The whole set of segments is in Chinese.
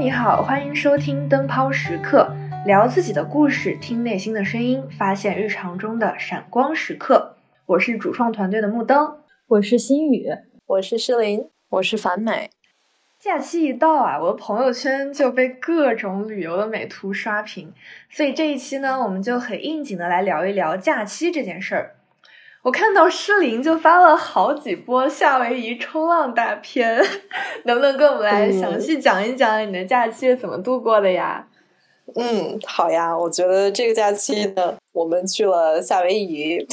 你好，欢迎收听灯泡时刻，聊自己的故事，听内心的声音，发现日常中的闪光时刻。我是主创团队的木灯，我是心雨，我是诗琳，我是樊美。假期一到啊，我的朋友圈就被各种旅游的美图刷屏，所以这一期呢，我们就很应景的来聊一聊假期这件事儿。我看到诗琳就发了好几波夏威夷冲浪大片，能不能跟我们来详细讲一讲你的假期是怎么度过的呀？嗯，好呀，我觉得这个假期呢，我们去了夏威夷。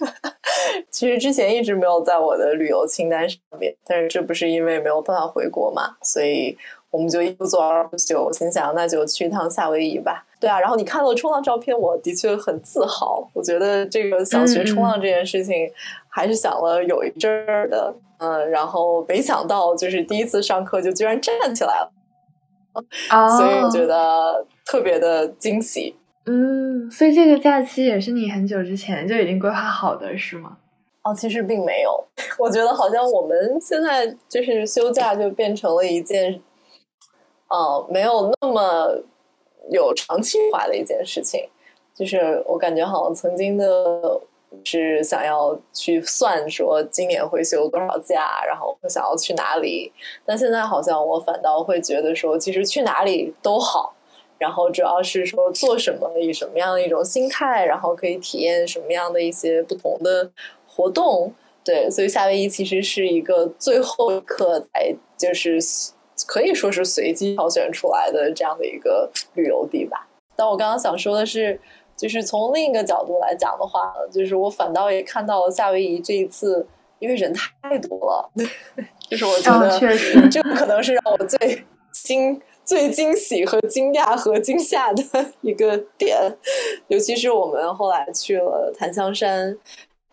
其实之前一直没有在我的旅游清单上面，但是这不是因为没有办法回国嘛，所以我们就一不做二不休，心想那就去一趟夏威夷吧。对啊，然后你看到冲浪照片，我的确很自豪。我觉得这个想学冲浪这件事情，还是想了有一阵儿的。嗯，然后没想到就是第一次上课就居然站起来了，所以我觉得特别的惊喜。嗯，所以这个假期也是你很久之前就已经规划好的，是吗？哦，其实并没有。我觉得好像我们现在就是休假就变成了一件，呃，没有那么有长期化的一件事情。就是我感觉好像曾经的是想要去算说今年会休多少假，然后会想要去哪里，但现在好像我反倒会觉得说，其实去哪里都好。然后主要是说做什么，以什么样的一种心态，然后可以体验什么样的一些不同的活动。对，所以夏威夷其实是一个最后一刻才就是可以说是随机挑选出来的这样的一个旅游地吧。但我刚刚想说的是，就是从另一个角度来讲的话，就是我反倒也看到了夏威夷这一次，因为人太多了，就是我觉得这个可能是让我最惊。最惊喜和惊讶和惊吓的一个点，尤其是我们后来去了檀香山，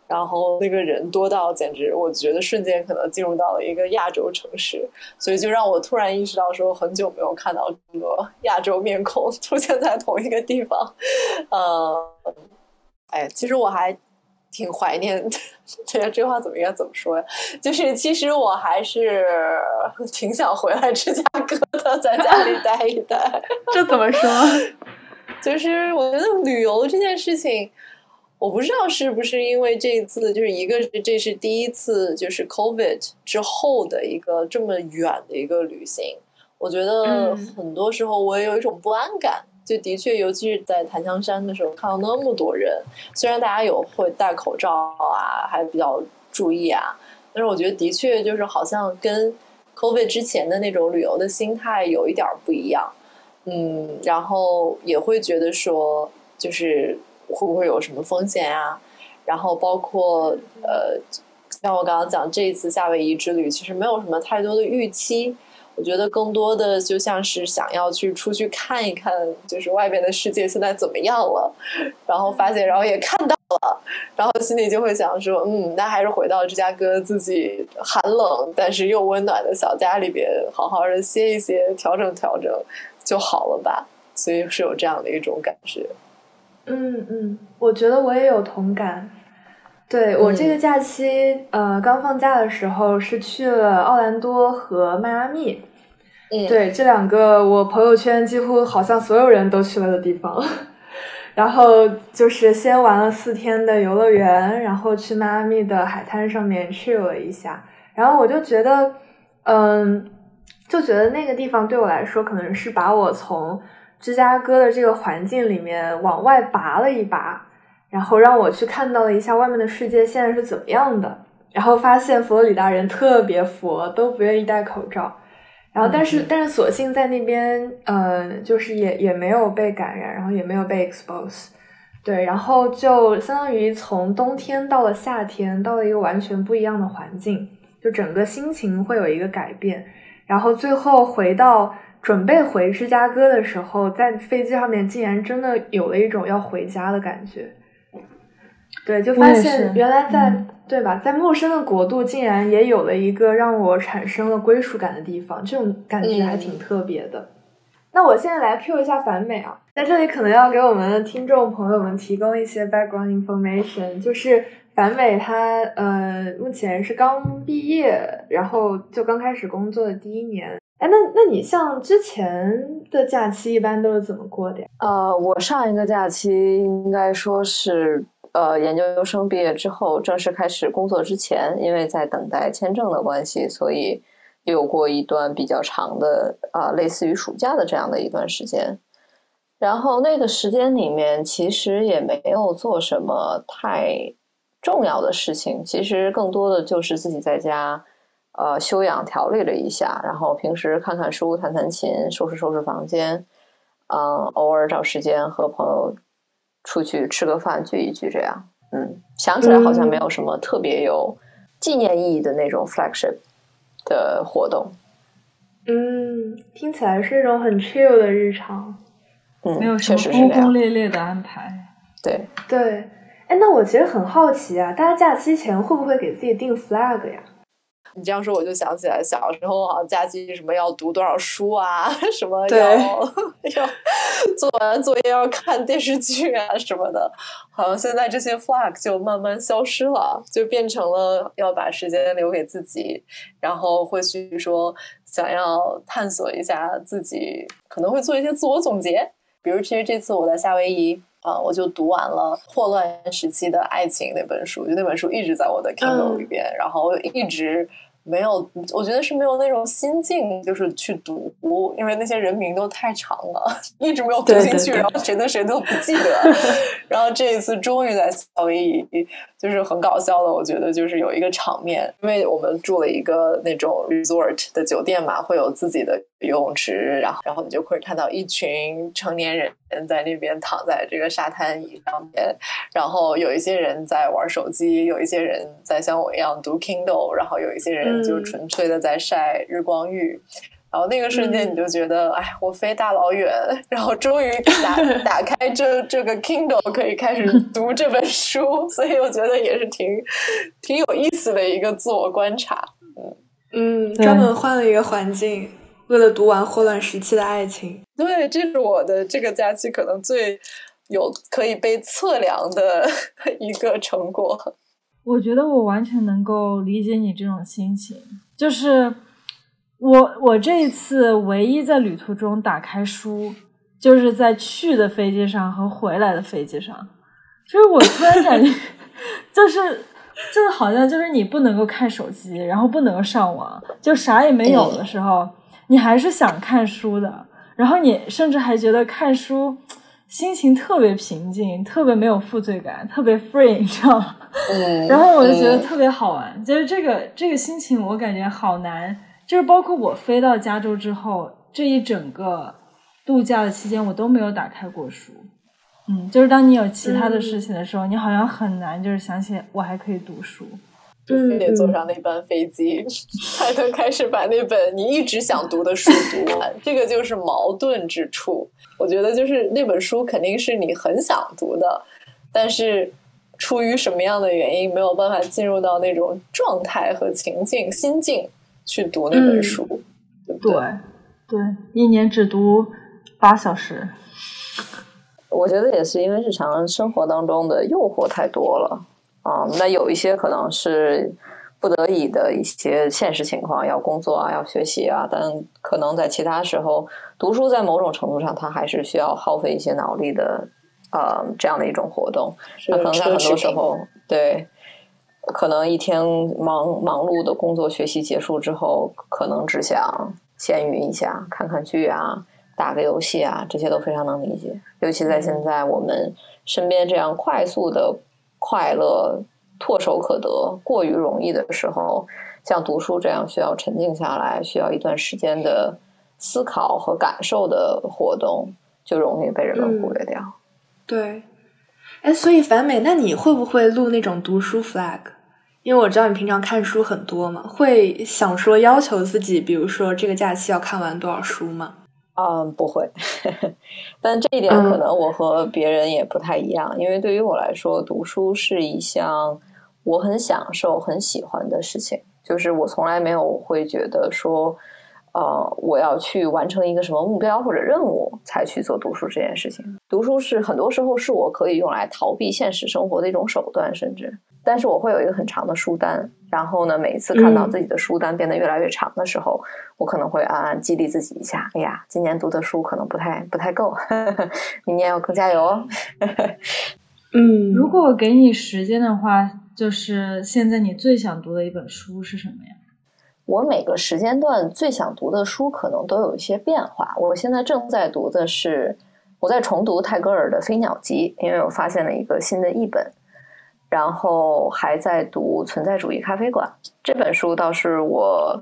然后那个人多到简直，我觉得瞬间可能进入到了一个亚洲城市，所以就让我突然意识到，说很久没有看到这么多亚洲面孔出现在同一个地方。呃，哎，其实我还。挺怀念，对这话怎么应该怎么说呀？就是其实我还是挺想回来芝加哥的，在家里待一待。这怎么说？就是我觉得旅游这件事情，我不知道是不是因为这一次，就是一个是这是第一次，就是 COVID 之后的一个这么远的一个旅行。我觉得很多时候我也有一种不安感。就的确，尤其是在檀香山的时候，看到那么多人，虽然大家有会戴口罩啊，还比较注意啊，但是我觉得的确就是好像跟 COVID 之前的那种旅游的心态有一点不一样，嗯，然后也会觉得说，就是会不会有什么风险啊？然后包括呃，像我刚刚讲这一次夏威夷之旅，其实没有什么太多的预期。我觉得更多的就像是想要去出去看一看，就是外边的世界现在怎么样了，然后发现，然后也看到了，然后心里就会想说，嗯，那还是回到芝加哥自己寒冷但是又温暖的小家里边，好好的歇一歇，调整调整就好了吧。所以是有这样的一种感觉。嗯嗯，我觉得我也有同感。对我这个假期，呃，刚放假的时候是去了奥兰多和迈阿密，嗯，对这两个我朋友圈几乎好像所有人都去了的地方，然后就是先玩了四天的游乐园，然后去迈阿密的海滩上面去了一下，然后我就觉得，嗯，就觉得那个地方对我来说可能是把我从芝加哥的这个环境里面往外拔了一拔。然后让我去看到了一下外面的世界现在是怎么样的，然后发现佛罗里达人特别佛，都不愿意戴口罩。然后但是但是所幸在那边，呃，就是也也没有被感染，然后也没有被 expose。对，然后就相当于从冬天到了夏天，到了一个完全不一样的环境，就整个心情会有一个改变。然后最后回到准备回芝加哥的时候，在飞机上面竟然真的有了一种要回家的感觉。对，就发现原来在对吧，在陌生的国度竟然也有了一个让我产生了归属感的地方，这种感觉还挺特别的。那我现在来 Q 一下反美啊，在这里可能要给我们的听众朋友们提供一些 background information，就是反美他呃目前是刚毕业，然后就刚开始工作的第一年，哎，那那你像之前的假期一般都是怎么过的呀？呃，我上一个假期应该说是呃研究生毕业之后正式开始工作之前，因为在等待签证的关系，所以有过一段比较长的啊，类似于暑假的这样的一段时间。然后那个时间里面，其实也没有做什么太重要的事情，其实更多的就是自己在家。呃，修养调理了一下，然后平时看看书、弹弹琴、收拾收拾房间，嗯，偶尔找时间和朋友出去吃个饭、聚一聚，这样。嗯，想起来好像没有什么特别有纪念意义的那种 flagship 的活动。嗯，听起来是一种很 chill 的日常。嗯，没有什么轰轰烈烈的安排。对对，哎，那我其实很好奇啊，大家假期前会不会给自己定 flag 呀？你这样说，我就想起来小时候好像假期什么要读多少书啊，什么要要做完作业要看电视剧啊什么的，好像现在这些 flag 就慢慢消失了，就变成了要把时间留给自己，然后会去说想要探索一下自己，可能会做一些自我总结，比如其实这次我在夏威夷。啊，我就读完了《霍乱时期的爱情》那本书，就那本书一直在我的 Kindle 里边，然后一直。没有，我觉得是没有那种心境，就是去读，因为那些人名都太长了，一直没有读进去，然后谁的谁都不记得。然后这一次终于在夏威夷，就是很搞笑的，我觉得就是有一个场面，因为我们住了一个那种 resort 的酒店嘛，会有自己的游泳池，然后然后你就会看到一群成年人在那边躺在这个沙滩椅上面，然后有一些人在玩手机，有一些人在像我一样读 Kindle，然后有一些人。就纯粹的在晒日光浴，然后那个瞬间你就觉得，哎，我飞大老远，然后终于打打开这这个 Kindle，可以开始读这本书，所以我觉得也是挺挺有意思的一个自我观察。嗯嗯，专门换了一个环境，为了读完《霍乱时期的爱情》。对，这是我的这个假期可能最有可以被测量的 一个成果。我觉得我完全能够理解你这种心情，就是我我这一次唯一在旅途中打开书，就是在去的飞机上和回来的飞机上，就是我突然感觉，就是就是好像就是你不能够看手机，然后不能够上网，就啥也没有的时候，你还是想看书的，然后你甚至还觉得看书。心情特别平静，特别没有负罪感，特别 free，你知道吗？嗯。然后我就觉得特别好玩，就是这个这个心情，我感觉好难。就是包括我飞到加州之后，这一整个度假的期间，我都没有打开过书。嗯，就是当你有其他的事情的时候，你好像很难就是想起我还可以读书，就非得坐上那班飞机 才能开始把那本你一直想读的书读完。这个就是矛盾之处。我觉得就是那本书肯定是你很想读的，但是出于什么样的原因没有办法进入到那种状态和情境、心境去读那本书，对不对？对，一年只读八小时。我觉得也是因为日常生活当中的诱惑太多了啊，那有一些可能是。不得已的一些现实情况，要工作啊，要学习啊，但可能在其他时候，读书在某种程度上，它还是需要耗费一些脑力的，呃，这样的一种活动。那可能在很多时候，对，可能一天忙忙碌的工作、学习结束之后，可能只想闲云一下，看看剧啊，打个游戏啊，这些都非常能理解。尤其在现在我们身边这样快速的快乐。唾手可得、过于容易的时候，像读书这样需要沉静下来、需要一段时间的思考和感受的活动，就容易被人们忽略掉。对，哎，所以樊美，那你会不会录那种读书 flag？因为我知道你平常看书很多嘛，会想说要求自己，比如说这个假期要看完多少书吗？嗯，不会，但这一点可能我和别人也不太一样，因为对于我来说，读书是一项我很享受、很喜欢的事情。就是我从来没有会觉得说，呃，我要去完成一个什么目标或者任务才去做读书这件事情。读书是很多时候是我可以用来逃避现实生活的一种手段，甚至。但是我会有一个很长的书单，然后呢，每一次看到自己的书单变得越来越长的时候，我可能会暗暗激励自己一下：哎呀，今年读的书可能不太不太够，明年要更加油哦。嗯，如果给你时间的话，就是现在你最想读的一本书是什么呀？我每个时间段最想读的书可能都有一些变化。我现在正在读的是，我在重读泰戈尔的《飞鸟集》，因为我发现了一个新的译本。然后还在读《存在主义咖啡馆》这本书，倒是我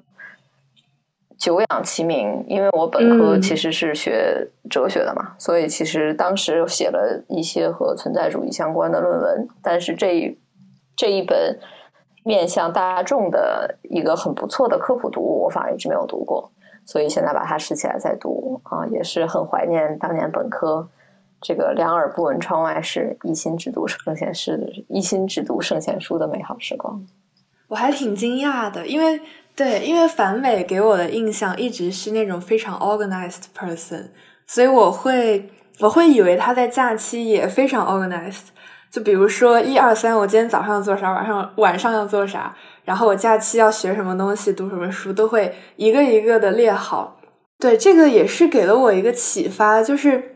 久仰其名，因为我本科其实是学哲学的嘛，所以其实当时写了一些和存在主义相关的论文。但是这一这一本面向大众的一个很不错的科普读物，我反而一直没有读过，所以现在把它拾起来再读啊，也是很怀念当年本科。这个两耳不闻窗外事，一心只读圣贤诗，一心只读圣贤书的美好时光。我还挺惊讶的，因为对，因为樊美给我的印象一直是那种非常 organized person，所以我会我会以为他在假期也非常 organized。就比如说一二三，我今天早上要做啥，晚上晚上要做啥，然后我假期要学什么东西，读什么书，都会一个一个的列好。对，这个也是给了我一个启发，就是。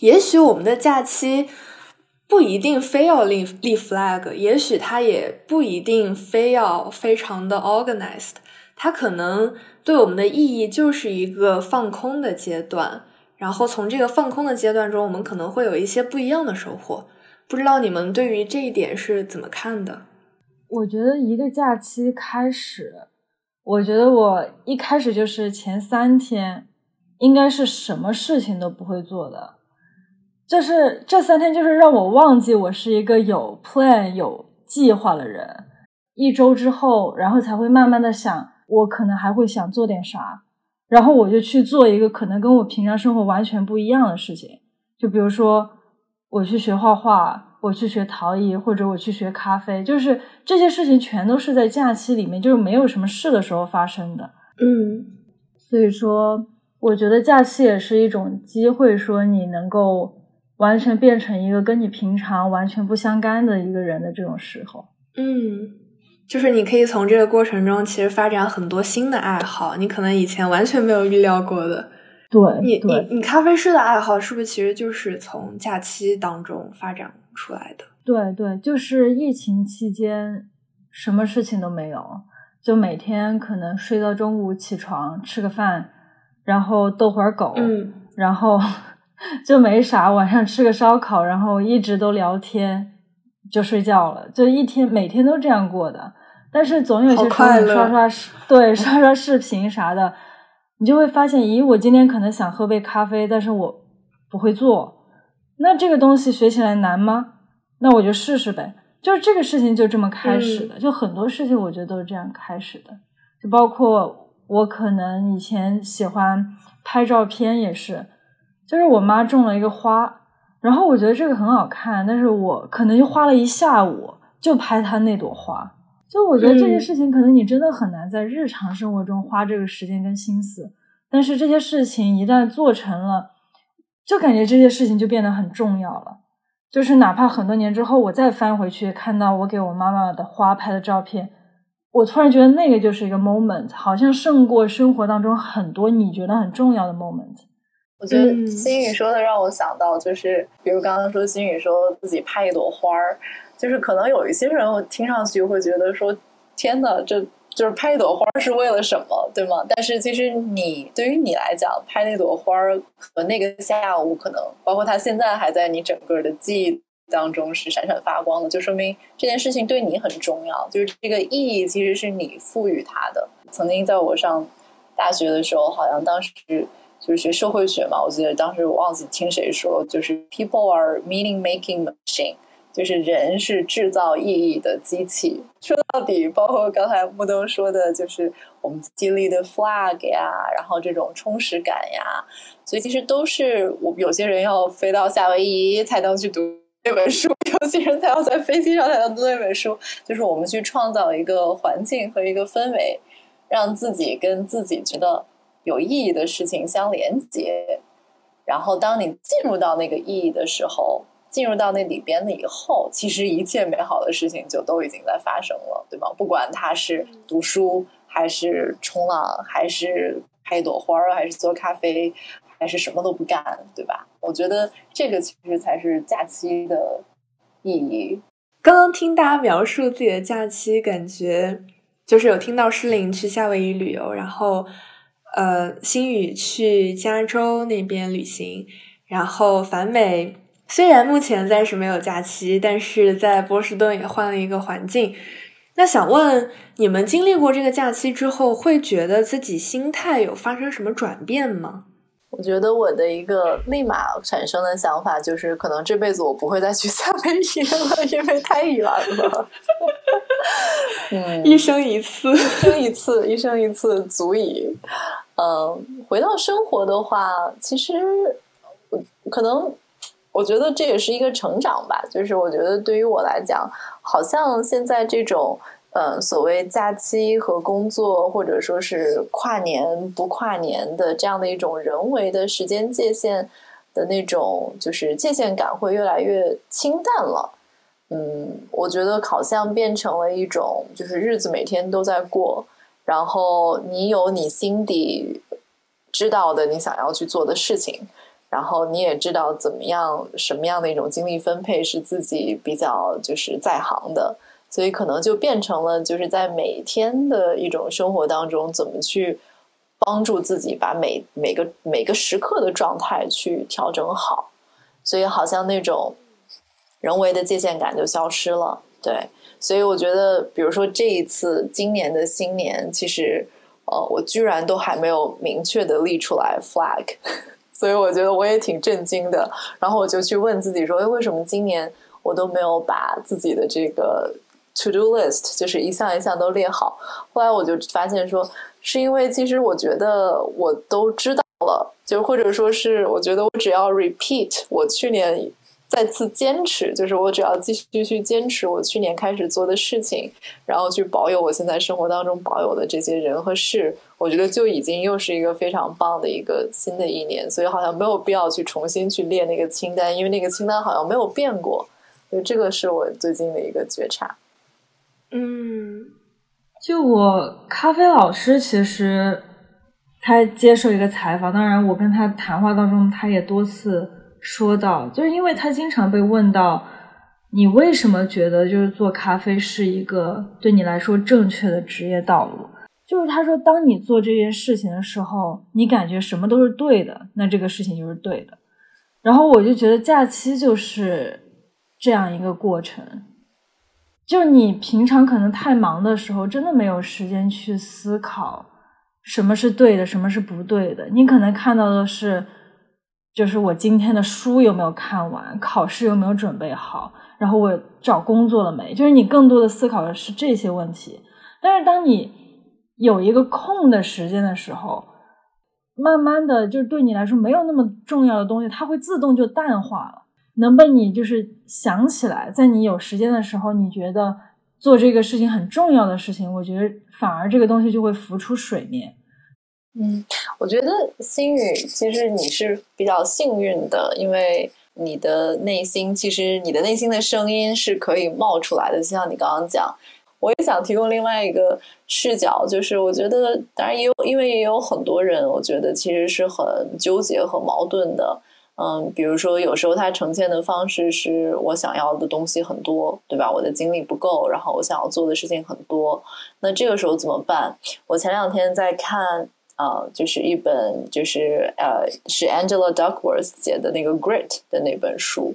也许我们的假期不一定非要立立 flag，也许它也不一定非要非常的 organized，它可能对我们的意义就是一个放空的阶段。然后从这个放空的阶段中，我们可能会有一些不一样的收获。不知道你们对于这一点是怎么看的？我觉得一个假期开始，我觉得我一开始就是前三天应该是什么事情都不会做的。就是这三天，就是让我忘记我是一个有 plan、有计划的人。一周之后，然后才会慢慢的想，我可能还会想做点啥，然后我就去做一个可能跟我平常生活完全不一样的事情。就比如说，我去学画画，我去学陶艺，或者我去学咖啡，就是这些事情全都是在假期里面，就是没有什么事的时候发生的。嗯，所以说，我觉得假期也是一种机会，说你能够。完全变成一个跟你平常完全不相干的一个人的这种时候，嗯，就是你可以从这个过程中其实发展很多新的爱好，你可能以前完全没有预料过的。对，你你你咖啡师的爱好是不是其实就是从假期当中发展出来的？对对，就是疫情期间什么事情都没有，就每天可能睡到中午起床吃个饭，然后逗会儿狗，嗯，然后。就没啥，晚上吃个烧烤，然后一直都聊天，就睡觉了。就一天每天都这样过的，但是总有些时候你刷刷视，对 刷刷视频啥的，你就会发现，咦，我今天可能想喝杯咖啡，但是我不会做。那这个东西学起来难吗？那我就试试呗。就是这个事情就这么开始的，就很多事情我觉得都是这样开始的。就包括我可能以前喜欢拍照片也是。就是我妈种了一个花，然后我觉得这个很好看，但是我可能就花了一下午就拍她那朵花。就我觉得这些事情可能你真的很难在日常生活中花这个时间跟心思，但是这些事情一旦做成了，就感觉这些事情就变得很重要了。就是哪怕很多年之后我再翻回去看到我给我妈妈的花拍的照片，我突然觉得那个就是一个 moment，好像胜过生活当中很多你觉得很重要的 moment。我觉得心雨说的让我想到，就是比如刚刚说心雨说自己拍一朵花儿，就是可能有一些人我听上去会觉得说，天呐，这就是拍一朵花是为了什么，对吗？但是其实你对于你来讲，拍那朵花儿和那个下午，可能包括它现在还在你整个的记忆当中是闪闪发光的，就说明这件事情对你很重要，就是这个意义其实是你赋予它的。曾经在我上大学的时候，好像当时。就是学社会学嘛，我记得当时我忘记听谁说，就是 people are meaning making machine，就是人是制造意义的机器。说到底，包括刚才木东说的，就是我们激励的 flag 呀，然后这种充实感呀，所以其实都是我有些人要飞到夏威夷才能去读那本书，有些人才要在飞机上才能读那本书。就是我们去创造一个环境和一个氛围，让自己跟自己觉得。有意义的事情相连接，然后当你进入到那个意义的时候，进入到那里边了以后，其实一切美好的事情就都已经在发生了，对吗？不管他是读书，还是冲浪，还是拍一朵花儿，还是做咖啡，还是什么都不干，对吧？我觉得这个其实才是假期的意义。刚刚听大家描述自己的假期，感觉就是有听到诗琳去夏威夷旅游，然后呃，星宇去加州那边旅行，然后樊美。虽然目前暂时没有假期，但是在波士顿也换了一个环境。那想问你们，经历过这个假期之后，会觉得自己心态有发生什么转变吗？我觉得我的一个立马产生的想法就是，可能这辈子我不会再去夏威夷了，因为太远了。嗯，一生一次，一生一次，一生一次足以。嗯，回到生活的话，其实我可能。我觉得这也是一个成长吧，就是我觉得对于我来讲，好像现在这种，嗯，所谓假期和工作，或者说是跨年不跨年的这样的一种人为的时间界限的那种，就是界限感会越来越清淡了。嗯，我觉得好像变成了一种，就是日子每天都在过，然后你有你心底知道的你想要去做的事情。然后你也知道怎么样，什么样的一种精力分配是自己比较就是在行的，所以可能就变成了就是在每天的一种生活当中，怎么去帮助自己把每每个每个时刻的状态去调整好，所以好像那种人为的界限感就消失了。对，所以我觉得，比如说这一次今年的新年，其实呃，我居然都还没有明确的立出来 flag。所以我觉得我也挺震惊的，然后我就去问自己说：“哎，为什么今年我都没有把自己的这个 to do list 就是一项一项都列好？”后来我就发现说，是因为其实我觉得我都知道了，就或者说是我觉得我只要 repeat 我去年。再次坚持，就是我只要继续去坚持我去年开始做的事情，然后去保有我现在生活当中保有的这些人和事，我觉得就已经又是一个非常棒的一个新的一年。所以好像没有必要去重新去列那个清单，因为那个清单好像没有变过。所以这个是我最近的一个觉察。嗯，就我咖啡老师，其实他接受一个采访，当然我跟他谈话当中，他也多次。说到，就是因为他经常被问到，你为什么觉得就是做咖啡是一个对你来说正确的职业道路？就是他说，当你做这件事情的时候，你感觉什么都是对的，那这个事情就是对的。然后我就觉得假期就是这样一个过程，就你平常可能太忙的时候，真的没有时间去思考什么是对的，什么是不对的。你可能看到的是。就是我今天的书有没有看完，考试有没有准备好，然后我找工作了没？就是你更多的思考的是这些问题。但是当你有一个空的时间的时候，慢慢的，就是对你来说没有那么重要的东西，它会自动就淡化了，能被你就是想起来，在你有时间的时候，你觉得做这个事情很重要的事情，我觉得反而这个东西就会浮出水面。嗯，我觉得心宇其实你是比较幸运的，因为你的内心其实你的内心的声音是可以冒出来的。就像你刚刚讲，我也想提供另外一个视角，就是我觉得当然也有，因为也有很多人，我觉得其实是很纠结和矛盾的。嗯，比如说有时候他呈现的方式是我想要的东西很多，对吧？我的精力不够，然后我想要做的事情很多，那这个时候怎么办？我前两天在看。啊，就是一本，就是呃，是 Angela Duckworth 写的那个《Grit》的那本书，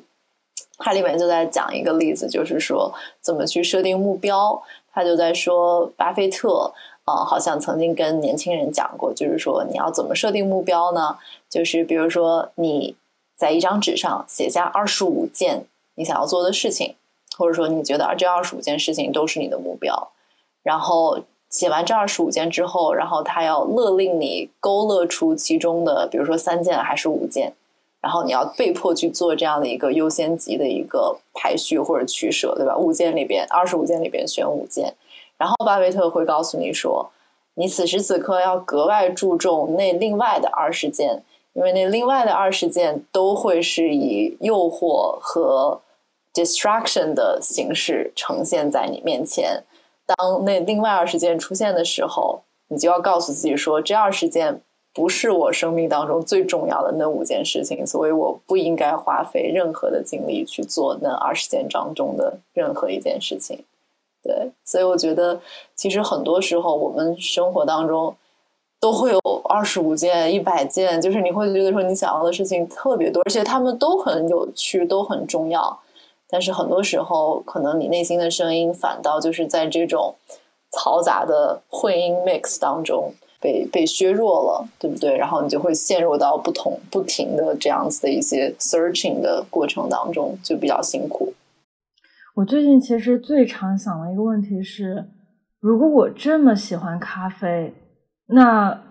它里面就在讲一个例子，就是说怎么去设定目标。他就在说，巴菲特啊，好像曾经跟年轻人讲过，就是说你要怎么设定目标呢？就是比如说你在一张纸上写下二十五件你想要做的事情，或者说你觉得这二十五件事情都是你的目标，然后。写完这二十五件之后，然后他要勒令你勾勒出其中的，比如说三件还是五件，然后你要被迫去做这样的一个优先级的一个排序或者取舍，对吧？五件里边，二十五件里边选五件，然后巴菲特会告诉你说，你此时此刻要格外注重那另外的二十件，因为那另外的二十件都会是以诱惑和 distraction 的形式呈现在你面前。当那另外二十件出现的时候，你就要告诉自己说，这二十件不是我生命当中最重要的那五件事情，所以我不应该花费任何的精力去做那二十件当中的任何一件事情。对，所以我觉得，其实很多时候我们生活当中都会有二十五件、一百件，就是你会觉得说你想要的事情特别多，而且他们都很有趣，都很重要。但是很多时候，可能你内心的声音反倒就是在这种嘈杂的混音 mix 当中被被削弱了，对不对？然后你就会陷入到不同不停的这样子的一些 searching 的过程当中，就比较辛苦。我最近其实最常想的一个问题是：如果我这么喜欢咖啡，那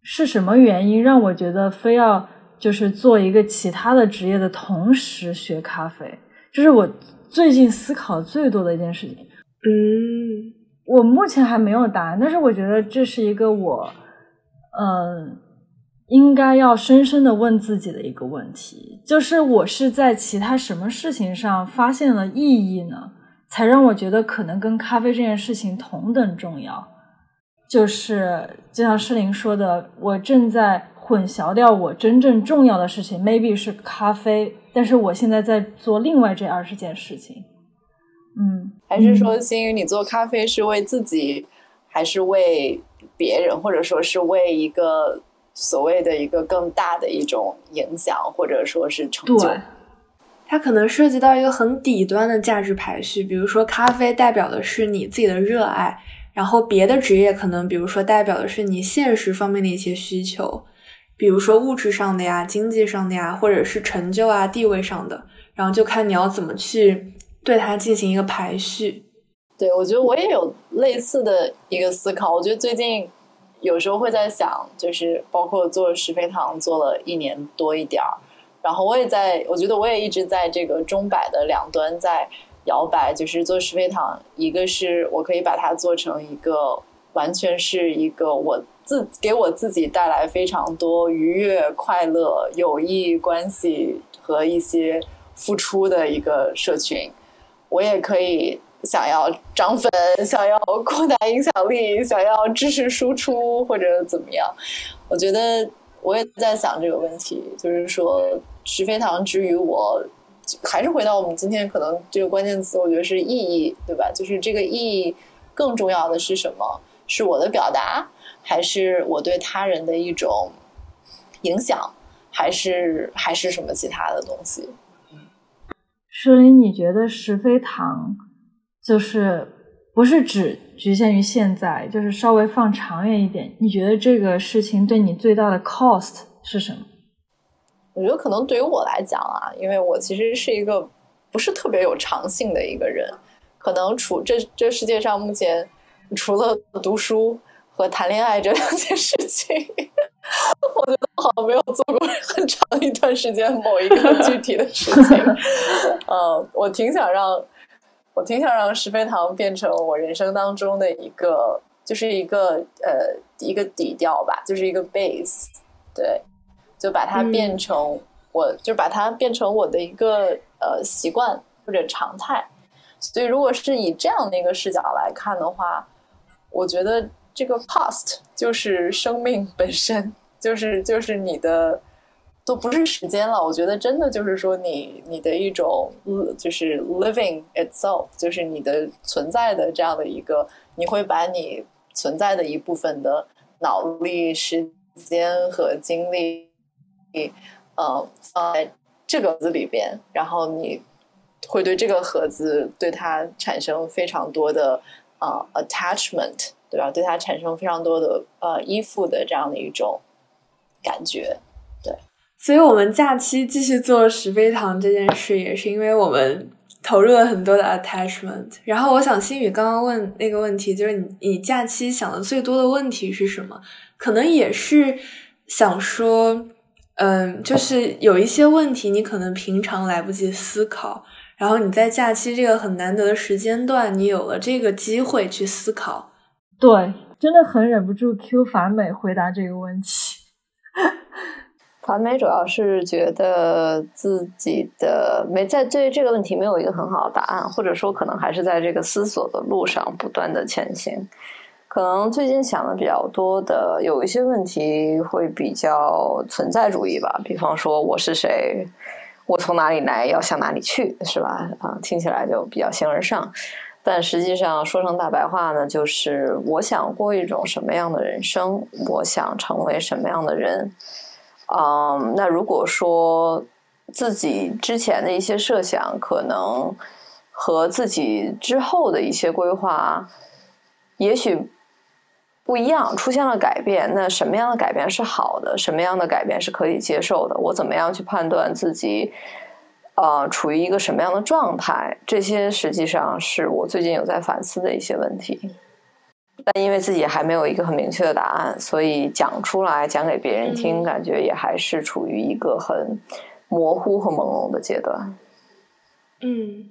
是什么原因让我觉得非要就是做一个其他的职业的同时学咖啡？这是我最近思考最多的一件事情。嗯，我目前还没有答案，但是我觉得这是一个我，嗯，应该要深深的问自己的一个问题，就是我是在其他什么事情上发现了意义呢？才让我觉得可能跟咖啡这件事情同等重要。就是就像诗林说的，我正在混淆掉我真正重要的事情，maybe 是咖啡。但是我现在在做另外这二十件事情，嗯，还是说，星宇，你做咖啡是为自己，还是为别人，或者说是为一个所谓的一个更大的一种影响，或者说是成就？它可能涉及到一个很底端的价值排序，比如说咖啡代表的是你自己的热爱，然后别的职业可能，比如说代表的是你现实方面的一些需求。比如说物质上的呀，经济上的呀，或者是成就啊、地位上的，然后就看你要怎么去对它进行一个排序。对，我觉得我也有类似的一个思考。我觉得最近有时候会在想，就是包括做石飞堂做了一年多一点儿，然后我也在，我觉得我也一直在这个钟摆的两端在摇摆。就是做石飞堂，一个是我可以把它做成一个完全是一个我。自给我自己带来非常多愉悦、快乐、友谊关系和一些付出的一个社群，我也可以想要涨粉，想要扩大影响力，想要知识输出或者怎么样。我觉得我也在想这个问题，就是说徐飞堂之于我，还是回到我们今天可能这个关键词，我觉得是意义，对吧？就是这个意义更重要的是什么？是我的表达。还是我对他人的一种影响，还是还是什么其他的东西？诗林，你觉得石飞堂就是不是只局限于现在，就是稍微放长远一点？你觉得这个事情对你最大的 cost 是什么？我觉得可能对于我来讲啊，因为我其实是一个不是特别有长性的一个人，可能除这这世界上目前除了读书。和谈恋爱这两件事情，我觉得好像没有做过很长一段时间某一个具体的事情。嗯，我挺想让，我挺想让石飞堂变成我人生当中的一个，就是一个呃一个底调吧，就是一个 base。对，就把它变成，我就把它变成我的一个呃习惯或者常态。所以，如果是以这样的一个视角来看的话，我觉得。这个 past 就是生命本身，就是就是你的都不是时间了。我觉得真的就是说你你的一种就是 living itself，就是你的存在的这样的一个，你会把你存在的一部分的脑力、时间和精力，嗯，放在这个盒子里边，然后你会对这个盒子对它产生非常多的啊 attachment。对吧？对他产生非常多的呃依附的这样的一种感觉，对。所以，我们假期继续做石飞堂这件事，也是因为我们投入了很多的 attachment。然后，我想心宇刚刚问那个问题，就是你你假期想的最多的问题是什么？可能也是想说，嗯，就是有一些问题你可能平常来不及思考，然后你在假期这个很难得的时间段，你有了这个机会去思考。对，真的很忍不住 Q 反美回答这个问题。传媒主要是觉得自己的没在对这个问题没有一个很好的答案，或者说可能还是在这个思索的路上不断的前行。可能最近想的比较多的有一些问题会比较存在主义吧，比方说我是谁，我从哪里来，要向哪里去，是吧？啊，听起来就比较形而上。但实际上说成大白话呢，就是我想过一种什么样的人生，我想成为什么样的人。嗯，那如果说自己之前的一些设想，可能和自己之后的一些规划，也许不一样，出现了改变。那什么样的改变是好的？什么样的改变是可以接受的？我怎么样去判断自己，呃，处于一个什么样的状态？这些实际上是我最近有在反思的一些问题。但因为自己还没有一个很明确的答案，所以讲出来讲给别人听，感觉也还是处于一个很模糊和朦胧的阶段。嗯，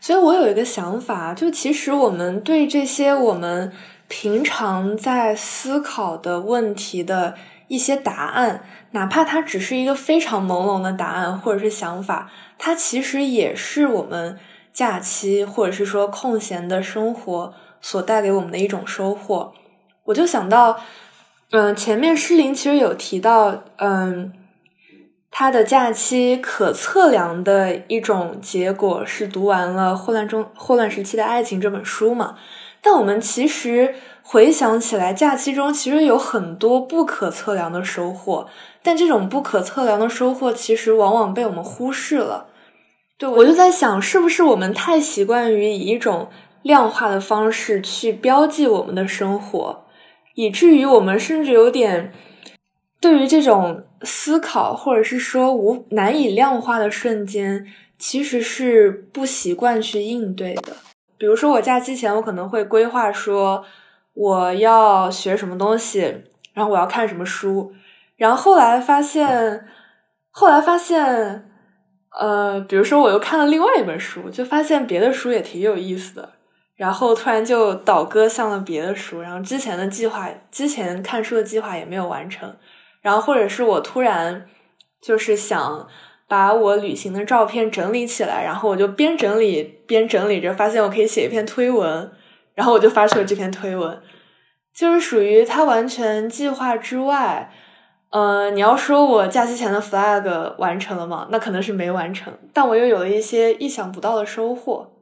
所以我有一个想法，就其实我们对这些我们平常在思考的问题的一些答案，哪怕它只是一个非常朦胧的答案或者是想法，它其实也是我们假期或者是说空闲的生活。所带给我们的一种收获，我就想到，嗯，前面诗林其实有提到，嗯，他的假期可测量的一种结果是读完了《霍乱中霍乱时期的爱情》这本书嘛。但我们其实回想起来，假期中其实有很多不可测量的收获，但这种不可测量的收获其实往往被我们忽视了。对，我就在想，是不是我们太习惯于以一种量化的方式去标记我们的生活，以至于我们甚至有点对于这种思考，或者是说无难以量化的瞬间，其实是不习惯去应对的。比如说，我假期前我可能会规划说我要学什么东西，然后我要看什么书，然后后来发现，后来发现，呃，比如说我又看了另外一本书，就发现别的书也挺有意思的。然后突然就倒戈向了别的书，然后之前的计划，之前看书的计划也没有完成，然后或者是我突然就是想把我旅行的照片整理起来，然后我就边整理边整理着，发现我可以写一篇推文，然后我就发出了这篇推文，就是属于它完全计划之外。呃，你要说我假期前的 flag 完成了吗？那可能是没完成，但我又有了一些意想不到的收获。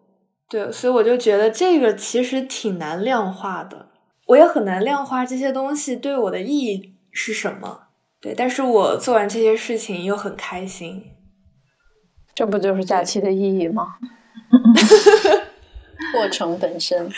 对，所以我就觉得这个其实挺难量化的，我也很难量化这些东西对我的意义是什么。对，但是我做完这些事情又很开心，这不就是假期的意义吗？过程本身，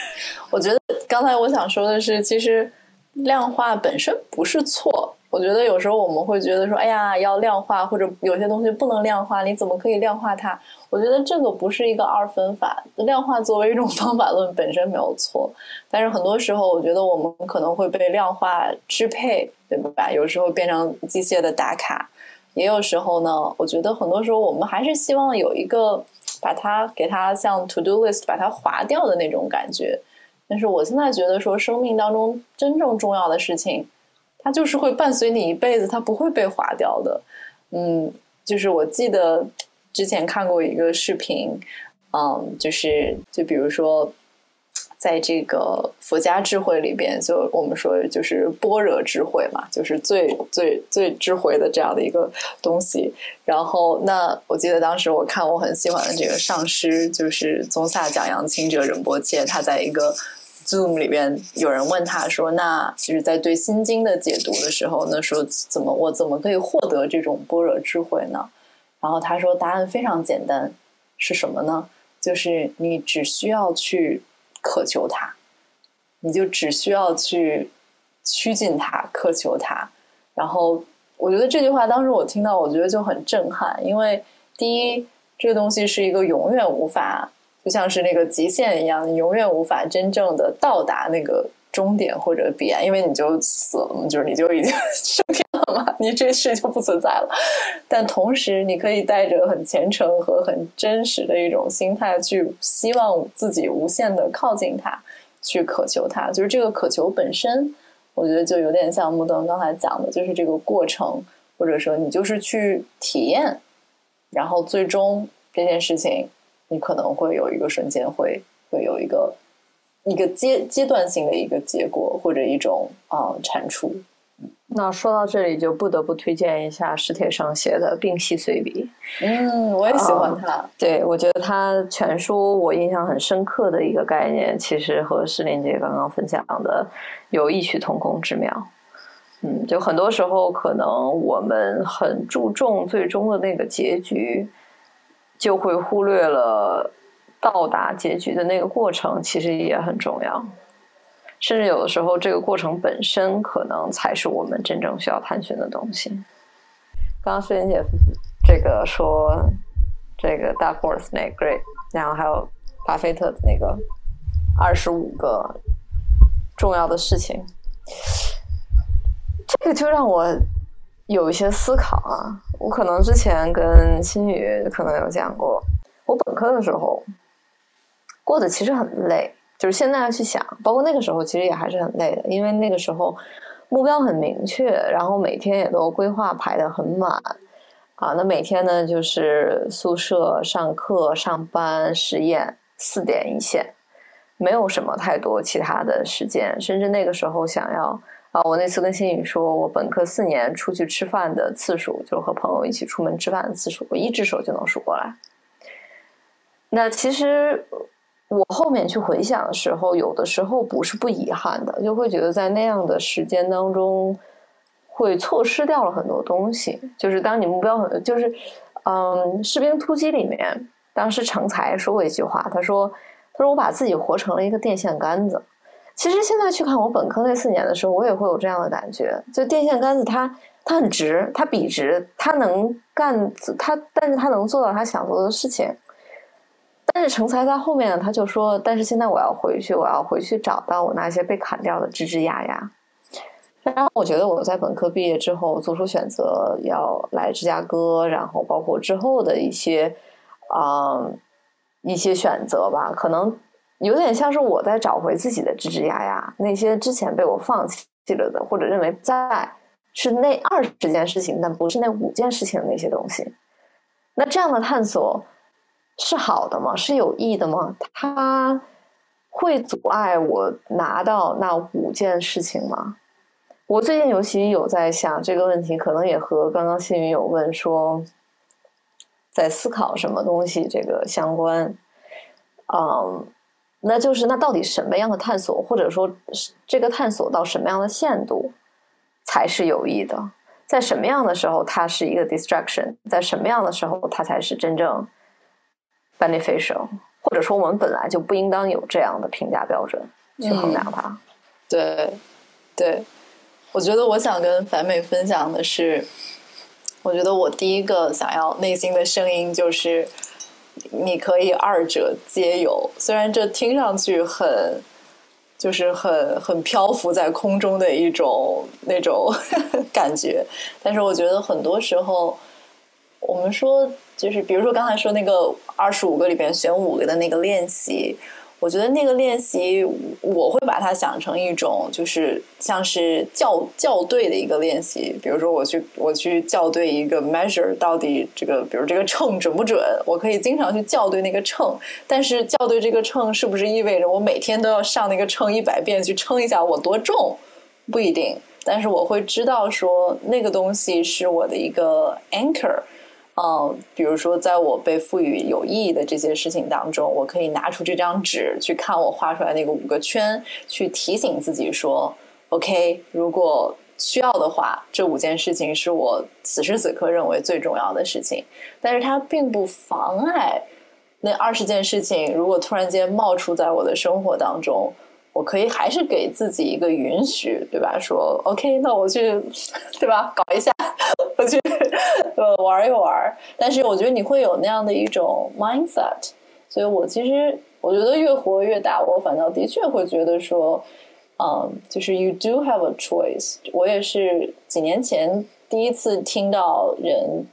我觉得刚才我想说的是，其实量化本身不是错。我觉得有时候我们会觉得说，哎呀，要量化，或者有些东西不能量化，你怎么可以量化它？我觉得这个不是一个二分法，量化作为一种方法论本身没有错，但是很多时候我觉得我们可能会被量化支配，对吧？有时候变成机械的打卡，也有时候呢，我觉得很多时候我们还是希望有一个把它给它像 to do list 把它划掉的那种感觉。但是我现在觉得说，生命当中真正重要的事情。它就是会伴随你一辈子，它不会被划掉的。嗯，就是我记得之前看过一个视频，嗯，就是就比如说，在这个佛家智慧里边，就我们说就是般若智慧嘛，就是最最最智慧的这样的一个东西。然后，那我记得当时我看我很喜欢的这个上师，就是宗萨讲扬清者仁波切，他在一个。Zoom 里边有人问他说：“那就是在对心经的解读的时候，那说怎么我怎么可以获得这种般若智慧呢？”然后他说：“答案非常简单，是什么呢？就是你只需要去渴求它，你就只需要去趋近它，渴求它。然后我觉得这句话当时我听到，我觉得就很震撼，因为第一，这个东西是一个永远无法。”就像是那个极限一样，你永远无法真正的到达那个终点或者彼岸，因为你就死了嘛，就是你就已经升 天你这事就不存在了。但同时，你可以带着很虔诚和很真实的一种心态去希望自己无限的靠近他，去渴求他。就是这个渴求本身，我觉得就有点像木登刚才讲的，就是这个过程或者说你就是去体验，然后最终这件事情，你可能会有一个瞬间会会有一个一个阶阶段性的一个结果或者一种啊产出。那说到这里，就不得不推荐一下史铁生写的《病隙随笔》。嗯，我也喜欢他。对，我觉得他全书我印象很深刻的一个概念，其实和诗林姐刚刚分享的有异曲同工之妙。嗯，就很多时候可能我们很注重最终的那个结局，就会忽略了到达结局的那个过程，其实也很重要。甚至有的时候，这个过程本身可能才是我们真正需要探寻的东西。刚刚诗妍姐这个说这个 Dark Horse 那 Great，然后还有巴菲特的那个二十五个重要的事情，这个就让我有一些思考啊。我可能之前跟新宇可能有讲过，我本科的时候过得其实很累。就是现在要去想，包括那个时候，其实也还是很累的，因为那个时候目标很明确，然后每天也都规划排的很满啊。那每天呢，就是宿舍、上课、上班、实验，四点一线，没有什么太多其他的时间。甚至那个时候想要啊，我那次跟新宇说，我本科四年出去吃饭的次数，就和朋友一起出门吃饭的次数，我一只手就能数过来。那其实。我后面去回想的时候，有的时候不是不遗憾的，就会觉得在那样的时间当中，会错失掉了很多东西。就是当你目标很，就是，嗯，士兵突击里面，当时成才说过一句话，他说：“他说我把自己活成了一个电线杆子。”其实现在去看我本科那四年的时候，我也会有这样的感觉。就电线杆子，它它很直，它笔直，它能干，它但是它能做到他想做的事情。但是成才在后面呢，他就说：“但是现在我要回去，我要回去找到我那些被砍掉的枝枝丫丫。”然后我觉得我在本科毕业之后做出选择要来芝加哥，然后包括之后的一些啊一些选择吧，可能有点像是我在找回自己的枝枝丫丫，那些之前被我放弃了的，或者认为在是那二十件事情，但不是那五件事情的那些东西。那这样的探索。是好的吗？是有益的吗？它会阻碍我拿到那五件事情吗？我最近尤其有在想这个问题，可能也和刚刚新宇有问说，在思考什么东西这个相关。嗯，那就是那到底什么样的探索，或者说这个探索到什么样的限度才是有益的？在什么样的时候它是一个 distraction？在什么样的时候它才是真正？beneficial，或者说我们本来就不应当有这样的评价标准去衡量它。对，对，我觉得我想跟樊美分享的是，我觉得我第一个想要内心的声音就是，你可以二者皆有。虽然这听上去很，就是很很漂浮在空中的一种那种 感觉，但是我觉得很多时候，我们说。就是比如说刚才说那个二十五个里边选五个的那个练习，我觉得那个练习我会把它想成一种就是像是校校对的一个练习。比如说我去我去校对一个 measure 到底这个，比如这个秤准不准，我可以经常去校对那个秤。但是校对这个秤是不是意味着我每天都要上那个秤一百遍去称一下我多重？不一定。但是我会知道说那个东西是我的一个 anchor。嗯，比如说，在我被赋予有意义的这些事情当中，我可以拿出这张纸去看我画出来那个五个圈，去提醒自己说：“OK，如果需要的话，这五件事情是我此时此刻认为最重要的事情。”但是它并不妨碍那二十件事情，如果突然间冒出在我的生活当中，我可以还是给自己一个允许，对吧？说 OK，那我去，对吧？搞一下。我去呃玩一玩，但是我觉得你会有那样的一种 mindset，所以我其实我觉得越活越大，我反倒的确会觉得说，嗯，就是 you do have a choice。我也是几年前第一次听到人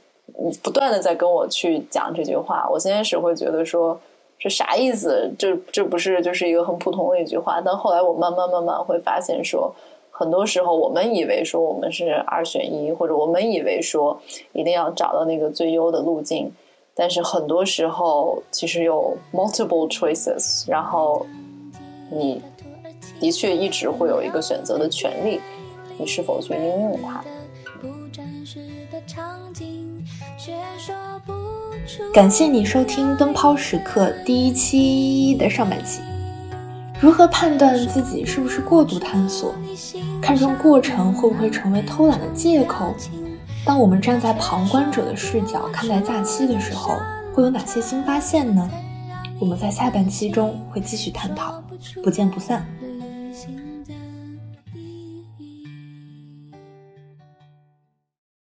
不断的在跟我去讲这句话，我先开始会觉得说是啥意思？这这不是就是一个很普通的一句话？但后来我慢慢慢慢会发现说。很多时候，我们以为说我们是二选一，或者我们以为说一定要找到那个最优的路径，但是很多时候其实有 multiple choices，然后你的确一直会有一个选择的权利，你是否去应用它？感谢你收听《灯泡时刻》第一期的上半期。如何判断自己是不是过度探索？看重过程会不会成为偷懒的借口？当我们站在旁观者的视角看待假期的时候，会有哪些新发现呢？我们在下半期中会继续探讨，不见不散。